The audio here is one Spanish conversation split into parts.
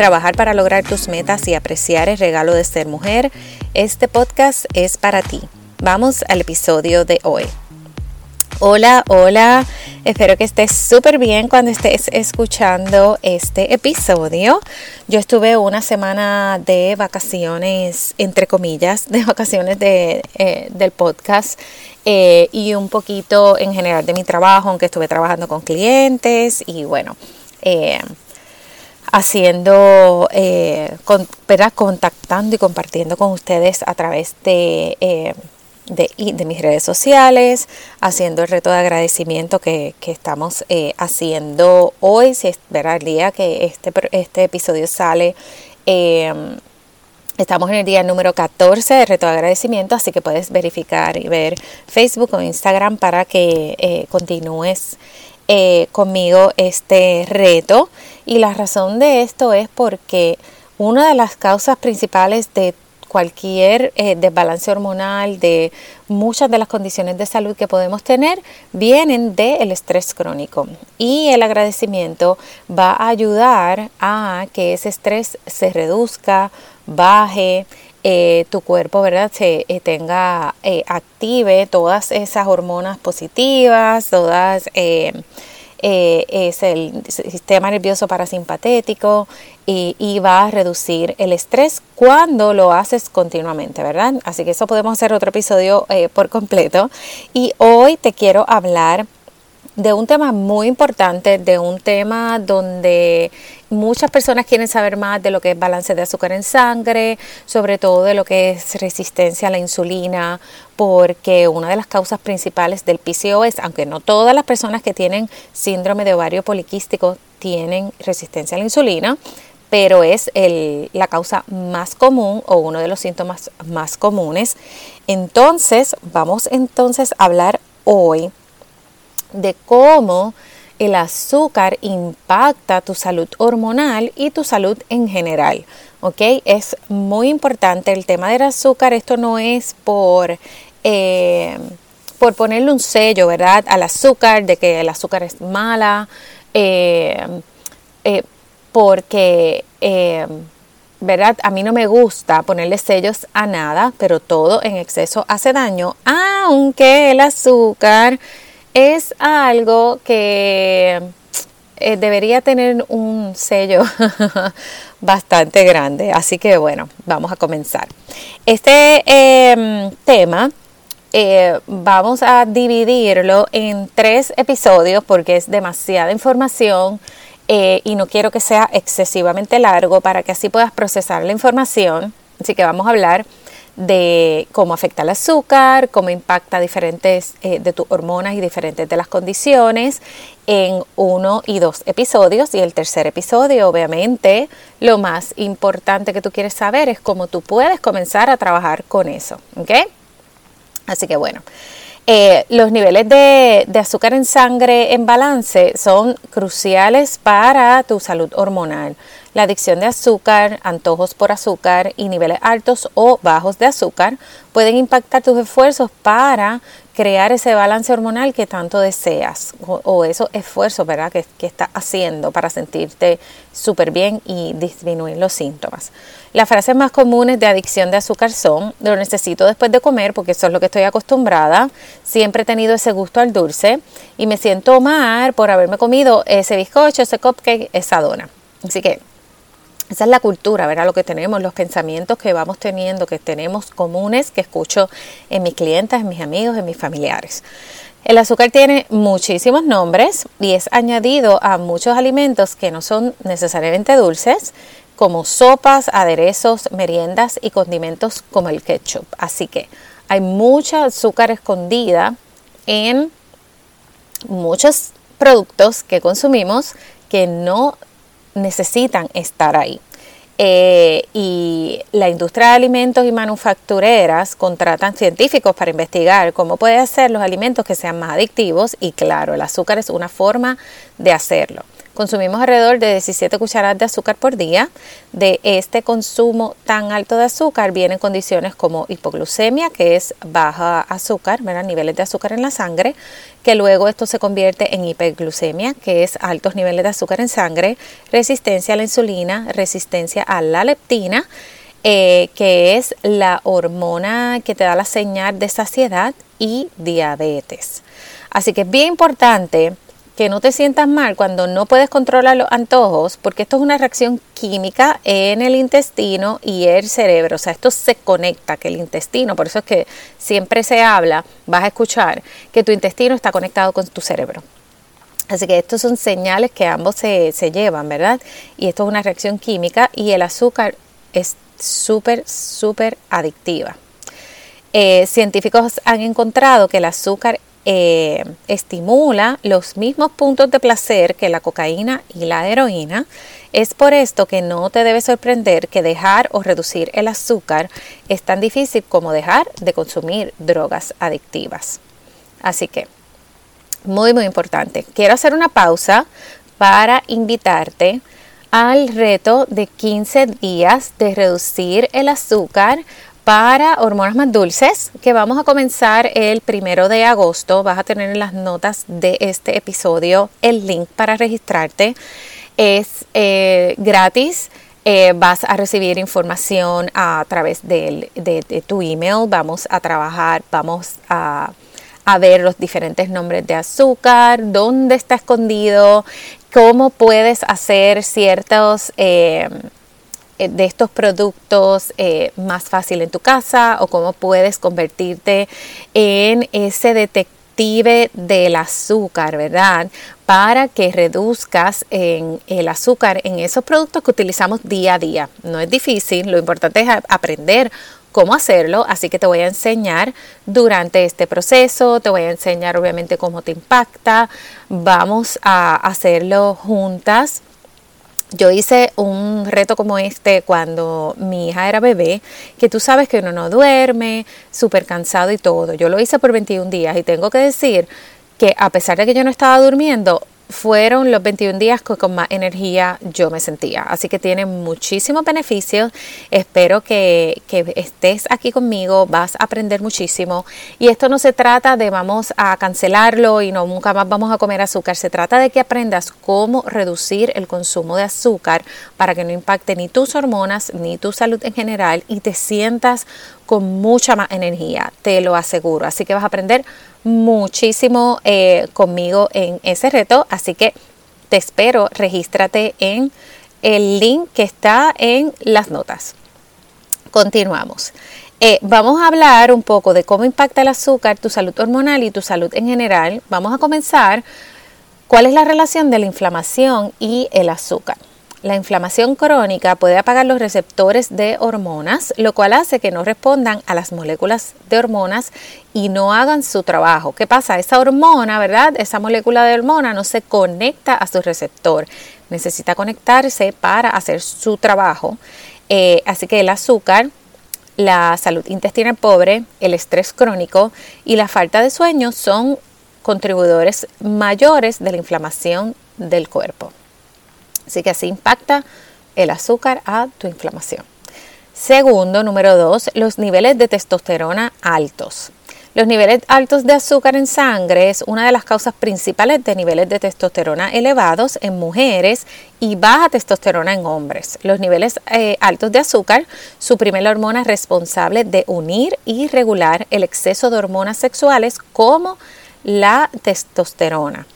trabajar para lograr tus metas y apreciar el regalo de ser mujer, este podcast es para ti. Vamos al episodio de hoy. Hola, hola, espero que estés súper bien cuando estés escuchando este episodio. Yo estuve una semana de vacaciones, entre comillas, de vacaciones de, eh, del podcast eh, y un poquito en general de mi trabajo, aunque estuve trabajando con clientes y bueno, eh, haciendo, con, contactando y compartiendo con ustedes a través de de, mis redes sociales, haciendo el reto de agradecimiento que, estamos eh, haciendo hoy, si es verdad el día que este, este episodio sale. Em, estamos en el día número 14 de reto de agradecimiento, así que puedes verificar y ver Facebook o Instagram para que eh, continúes eh, conmigo este reto. Y la razón de esto es porque una de las causas principales de cualquier eh, desbalance hormonal, de muchas de las condiciones de salud que podemos tener, vienen del estrés crónico. Y el agradecimiento va a ayudar a que ese estrés se reduzca, baje, eh, tu cuerpo, ¿verdad? Se eh, tenga, active todas esas hormonas positivas, todas eh, es el sistema nervioso parasimpatético y, va a reducir el estrés cuando lo haces continuamente, ¿verdad? Así que eso podemos hacer otro episodio eh, por completo. Y hoy te quiero hablar de un tema muy importante, de un tema donde muchas personas quieren saber más de lo que es balance de azúcar en sangre, sobre todo de lo que es resistencia a la insulina, porque una de las causas principales del PCOS, aunque no todas las personas que tienen síndrome de ovario poliquístico tienen resistencia a la insulina, pero es la causa más común o uno de los síntomas más comunes. Entonces, vamos entonces a hablar hoy de cómo el azúcar impacta tu salud hormonal y tu salud en general. ¿Ok? Es muy importante el tema del azúcar. Esto no es por, eh, por ponerle un sello, ¿verdad? Al azúcar, de que el azúcar es mala, eh, eh, porque, ¿verdad? A mí no me gusta ponerle sellos a nada, pero todo en exceso hace daño, aunque el azúcar es algo que eh, debería tener un sello bastante grande. Así que bueno, vamos a comenzar. Este em, tema eh, vamos a dividirlo en tres episodios porque es demasiada información eh, y no quiero que sea excesivamente largo para que así puedas procesar la información. Así que vamos a hablar de cómo afecta el azúcar, cómo impacta diferentes eh, de tus hormonas y diferentes de las condiciones en uno y dos episodios. Y el tercer episodio, obviamente, lo más importante que tú quieres saber es cómo tú puedes comenzar a trabajar con eso. Así que bueno. Eh, los niveles de, de, azúcar en sangre en balance son cruciales para tu salud hormonal. La adicción de azúcar, antojos por azúcar y niveles altos o bajos de azúcar pueden impactar tus esfuerzos para crear ese balance hormonal que tanto deseas o, esos esfuerzos ¿verdad? Que, que estás haciendo para sentirte súper bien y disminuir los síntomas. Las frases más comunes de adicción de azúcar son, lo necesito después de comer porque eso es lo que estoy acostumbrada, siempre he tenido ese gusto al dulce y me siento mal por haberme comido ese bizcocho, ese cupcake, esa dona. Así que esa es la cultura, ¿verdad? Lo que tenemos, los pensamientos que vamos teniendo, que tenemos comunes, que escucho en mis clientes, en mis amigos, en mis familiares. El azúcar tiene muchísimos nombres y es añadido a muchos alimentos que no son necesariamente dulces, como sopas, aderezos, meriendas y condimentos como el ketchup. Así que hay mucha azúcar escondida en muchos productos que consumimos que no necesitan estar ahí. Eh, y la industria de alimentos y manufactureras contratan científicos para investigar cómo puede hacer los alimentos que sean más adictivos y claro, el azúcar es una forma de hacerlo. Consumimos alrededor de 17 cucharadas de azúcar por día. De este consumo tan alto de azúcar vienen condiciones como hipoglucemia, que es baja azúcar, niveles de azúcar en la sangre, que luego esto se convierte en hiperglucemia, que es altos niveles de azúcar en sangre, resistencia a la insulina, resistencia a la leptina, eh, que es la hormona que te da la señal de saciedad y diabetes. Así que es bien importante que no te sientas mal cuando no puedes controlar los antojos, porque esto es una reacción química en el intestino y el cerebro. O sea, esto se conecta, que el intestino, por eso es que siempre se habla, vas a escuchar, que tu intestino está conectado con tu cerebro. Así que estos son señales que ambos se, llevan, ¿verdad? Y esto es una reacción química y el azúcar es súper, súper adictiva. Eh, científicos han encontrado que el azúcar eh, estimula los mismos puntos de placer que la cocaína y la heroína. Es por esto que no te debe sorprender que dejar o reducir el azúcar es tan difícil como dejar de consumir drogas adictivas. Así que, muy, muy importante. Quiero hacer una pausa para invitarte al reto de 15 días de reducir el azúcar para hormonas más dulces, que vamos a comenzar el primero de agosto. Vas a tener en las notas de este episodio el link para registrarte. Es eh, gratis. Eh, vas a recibir información a través de, tu email. Vamos a trabajar, vamos a, ver los diferentes nombres de azúcar, dónde está escondido, cómo puedes hacer ciertos... Eh, de estos productos eh, más fácil en tu casa o cómo puedes convertirte en ese detective del azúcar, ¿verdad? Para que reduzcas en el azúcar en esos productos que utilizamos día a día. No es difícil, lo importante es aprender cómo hacerlo, así que te voy a enseñar durante este proceso, te voy a enseñar obviamente cómo te impacta, vamos a hacerlo juntas yo hice un reto como este cuando mi hija era bebé, que tú sabes que uno no duerme, súper cansado y todo. Yo lo hice por 21 días y tengo que decir que a pesar de que yo no estaba durmiendo, fueron los 21 días que con más energía yo me sentía. Así que tiene muchísimos beneficios. Espero que, que, estés aquí conmigo, vas a aprender muchísimo. Y esto no se trata de vamos a cancelarlo y no nunca más vamos a comer azúcar. Se trata de que aprendas cómo reducir el consumo de azúcar para que no impacte ni tus hormonas ni tu salud en general y te sientas con mucha más energía, te lo aseguro. Así que vas a aprender muchísimo eh, conmigo en ese reto, así que te espero, regístrate en el link que está en las notas. Continuamos. Eh, vamos a hablar un poco de cómo impacta el azúcar tu salud hormonal y tu salud en general. Vamos a comenzar. ¿Cuál es la relación de la inflamación y el azúcar? La inflamación crónica puede apagar los receptores de hormonas, lo cual hace que no respondan a las moléculas de hormonas y no hagan su trabajo. ¿Qué pasa? Esa hormona, ¿verdad? Esa molécula de hormona no se conecta a su receptor. Necesita conectarse para hacer su trabajo. Eh, así que el azúcar, la salud intestinal pobre, el estrés crónico y la falta de sueño son contribuidores mayores de la inflamación del cuerpo. Así que así impacta el azúcar a tu inflamación. Segundo, número dos, los niveles de testosterona altos. Los niveles altos de azúcar en sangre es una de las causas principales de niveles de testosterona elevados en mujeres y baja testosterona en hombres. Los niveles eh, altos de azúcar suprimen la hormona responsable de unir y regular el exceso de hormonas sexuales como la testosterona.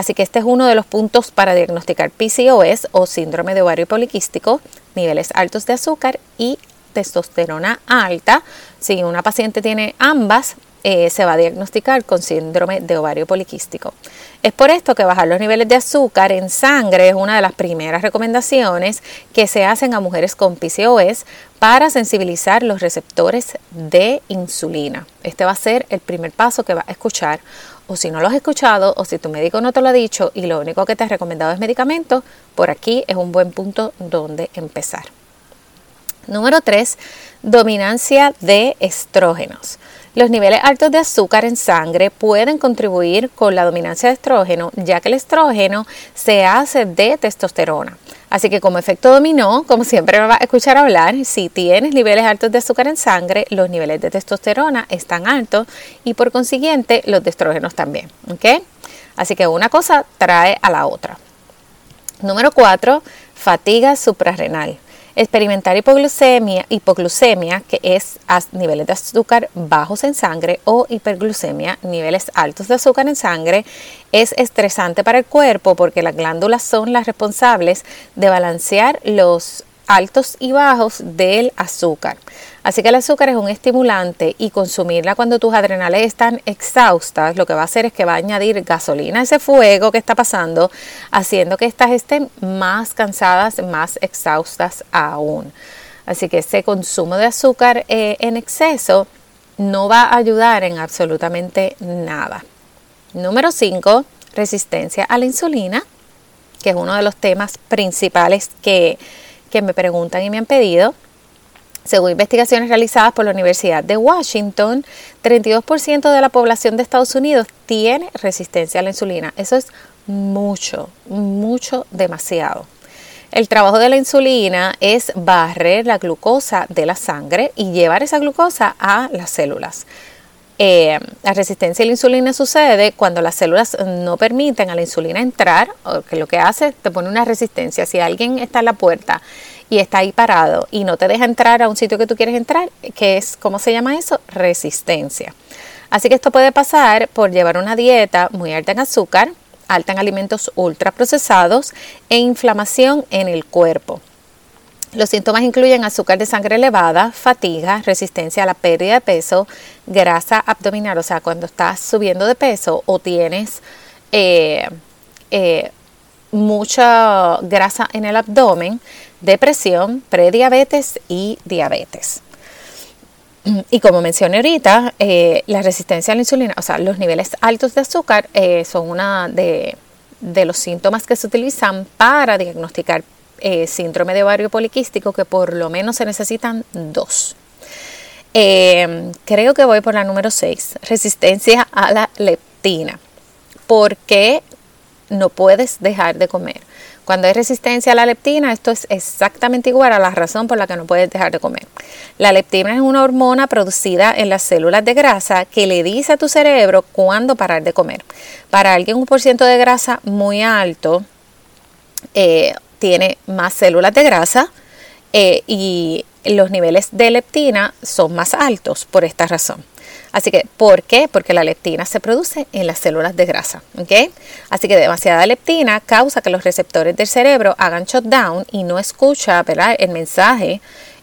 Así que este es uno de los puntos para diagnosticar PCOS o síndrome de ovario poliquístico, niveles altos de azúcar y testosterona alta. Si una paciente tiene ambas, eh, se va a diagnosticar con síndrome de ovario poliquístico. Es por esto que bajar los niveles de azúcar en sangre es una de las primeras recomendaciones que se hacen a mujeres con PCOS para sensibilizar los receptores de insulina. Este va a ser el primer paso que va a escuchar o si no lo has escuchado, o si tu médico no te lo ha dicho y lo único que te ha recomendado es medicamento, por aquí es un buen punto donde empezar. Número 3, dominancia de estrógenos. Los niveles altos de azúcar en sangre pueden contribuir con la dominancia de estrógeno, ya que el estrógeno se hace de testosterona. Así que como efecto dominó, como siempre me va a escuchar hablar, si tienes niveles altos de azúcar en sangre, los niveles de testosterona están altos y por consiguiente los de estrógenos también. Así que una cosa trae a la otra. Número 4, fatiga suprarrenal. Experimentar hipoglucemia, hipoglucemia, que es niveles de azúcar bajos en sangre, o hiperglucemia, niveles altos de azúcar en sangre, es estresante para el cuerpo porque las glándulas son las responsables de balancear los altos y bajos del azúcar. Así que el azúcar es un estimulante y consumirla cuando tus adrenales están exhaustas, lo que va a hacer es que va a añadir gasolina a ese fuego que está pasando, haciendo que estas estén más cansadas, más exhaustas aún. Así que ese consumo de azúcar eh, en exceso no va a ayudar en absolutamente nada. Número 5, resistencia a la insulina, que es uno de los temas principales que que me preguntan y me han pedido. Según investigaciones realizadas por la Universidad de Washington, 32% de la población de Estados Unidos tiene resistencia a la insulina. Eso es mucho, mucho, demasiado. El trabajo de la insulina es barrer la glucosa de la sangre y llevar esa glucosa a las células. Eh, la resistencia a la insulina sucede cuando las células no permiten a la insulina entrar, o que lo que hace te pone una resistencia. Si alguien está en la puerta y está ahí parado y no te deja entrar a un sitio que tú quieres entrar, que es, ¿cómo se llama eso? Resistencia. Así que esto puede pasar por llevar una dieta muy alta en azúcar, alta en alimentos ultraprocesados e inflamación en el cuerpo. Los síntomas incluyen azúcar de sangre elevada, fatiga, resistencia a la pérdida de peso, grasa abdominal, o sea, cuando estás subiendo de peso o tienes eh, eh, mucha grasa en el abdomen, depresión, prediabetes y diabetes. Y como mencioné ahorita, eh, la resistencia a la insulina, o sea, los niveles altos de azúcar son una de, de los síntomas que se utilizan para diagnosticar eh, síndrome de ovario poliquístico que por lo menos se necesitan dos. Eh, creo que voy por la número 6, resistencia a la leptina. ¿Por qué no puedes dejar de comer? Cuando hay resistencia a la leptina, esto es exactamente igual a la razón por la que no puedes dejar de comer. La leptina es una hormona producida en las células de grasa que le dice a tu cerebro cuándo parar de comer. Para alguien un por ciento de grasa muy alto, eh, tiene más células de grasa eh, y los niveles de leptina son más altos por esta razón. Así que, ¿por qué? Porque la leptina se produce en las células de grasa. Así que demasiada leptina causa que los receptores del cerebro hagan shutdown y no escucha el mensaje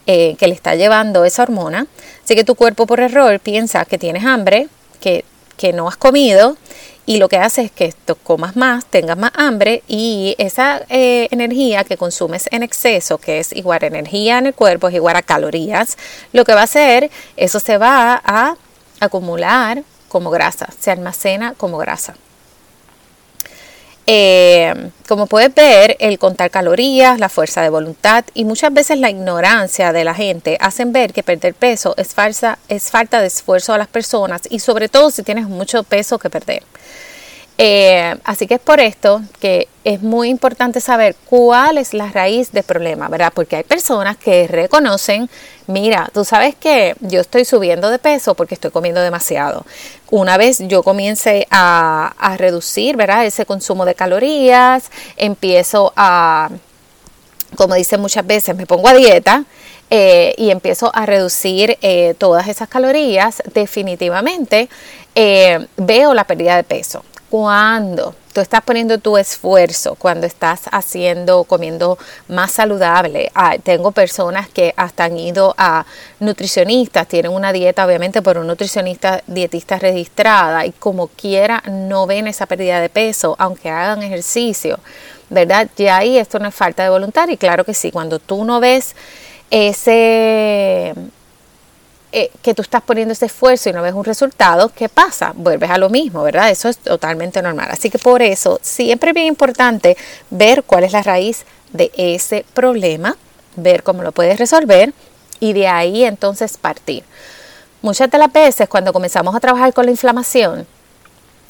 eh, que le está llevando esa hormona. Así que tu cuerpo por error piensa que tienes hambre, que, que no has comido y lo que hace es que comas más, tengas más hambre y esa eh, energía que consumes en exceso, que es igual a energía en el cuerpo, es igual a calorías, lo que va a hacer, eso se va a acumular como grasa, se almacena como grasa. Eh, como puedes ver, el contar calorías, la fuerza de voluntad y muchas veces la ignorancia de la gente hacen ver que perder peso es, falsa, es falta de esfuerzo a las personas y sobre todo si tienes mucho peso que perder. Eh, así que es por esto que es muy importante saber cuál es la raíz del problema, ¿verdad? Porque hay personas que reconocen, mira, tú sabes que yo estoy subiendo de peso porque estoy comiendo demasiado. Una vez yo comience a, reducir, ¿verdad? Ese consumo de calorías, empiezo a, como dicen muchas veces, me pongo a dieta. Eh, y empiezo a reducir eh, todas esas calorías, definitivamente veo la pérdida de peso cuando tú estás poniendo tu esfuerzo, cuando estás haciendo, comiendo más saludable. Ah, tengo personas que hasta han ido a nutricionistas, tienen una dieta obviamente por un nutricionista dietista registrada y como quiera no ven esa pérdida de peso, aunque hagan ejercicio, ¿verdad? Ya ahí esto no es falta de voluntad y claro que sí, cuando tú no ves ese eh, que tú estás poniendo ese esfuerzo y no ves un resultado, ¿qué pasa? Vuelves a lo mismo, ¿verdad? Eso es totalmente normal. Así que por eso siempre es bien importante ver cuál es la raíz de ese problema, ver cómo lo puedes resolver y de ahí entonces partir. Muchas de las veces cuando comenzamos a trabajar con la inflamación,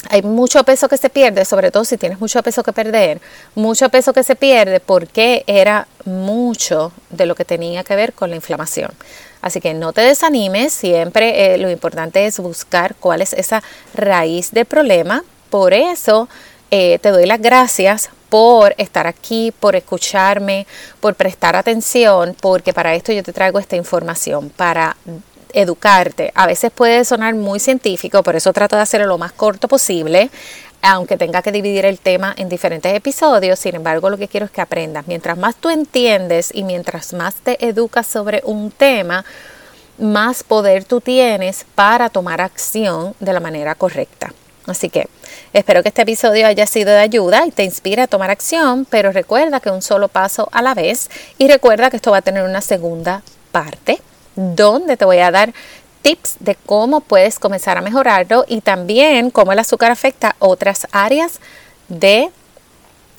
hay mucho peso que se pierde, sobre todo si tienes mucho peso que perder, mucho peso que se pierde porque era mucho de lo que tenía que ver con la inflamación. Así que no te desanimes, siempre eh, lo importante es buscar cuál es esa raíz del problema. Por eso eh, te doy las gracias por estar aquí, por escucharme, por prestar atención, porque para esto yo te traigo esta información, para educarte. A veces puede sonar muy científico, por eso trato de hacerlo lo más corto posible, aunque tenga que dividir el tema en diferentes episodios. Sin embargo, lo que quiero es que aprendas. Mientras más tú entiendes y mientras más te educas sobre un tema, más poder tú tienes para tomar acción de la manera correcta. Así que espero que este episodio haya sido de ayuda y te inspire a tomar acción, pero recuerda que un solo paso a la vez y recuerda que esto va a tener una segunda parte donde te voy a dar tips de cómo puedes comenzar a mejorarlo y también cómo el azúcar afecta otras áreas de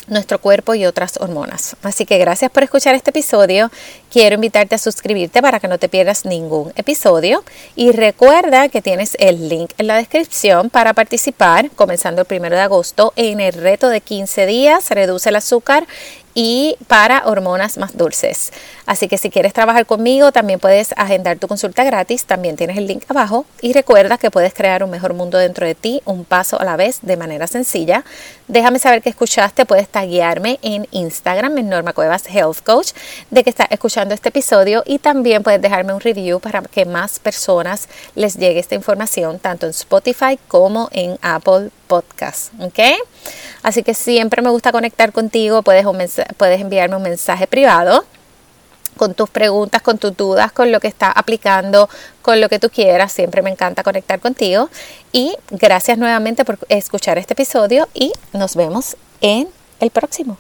nuestro cuerpo y otras hormonas. Así que gracias por escuchar este episodio. Quiero invitarte a suscribirte para que no te pierdas ningún episodio. Y recuerda que tienes el link en la descripción para participar comenzando el primero de agosto en el reto de 15 días. Reduce el azúcar y para hormonas más dulces. Así que si quieres trabajar conmigo, también puedes agendar tu consulta gratis, también tienes el link abajo y recuerda que puedes crear un mejor mundo dentro de ti, un paso a la vez, de manera sencilla. Déjame saber que escuchaste, puedes taguearme en Instagram, en Norma Cuevas Health Coach, de que estás escuchando este episodio y también puedes dejarme un review para que más personas les llegue esta información, tanto en Spotify como en Apple Podcast, ¿ok? Así que siempre me gusta conectar contigo, puedes, puedes enviarme un mensaje privado con tus preguntas, con tus dudas, con lo que está aplicando, con lo que tú quieras. Siempre me encanta conectar contigo. Y gracias nuevamente por escuchar este episodio y nos vemos en el próximo.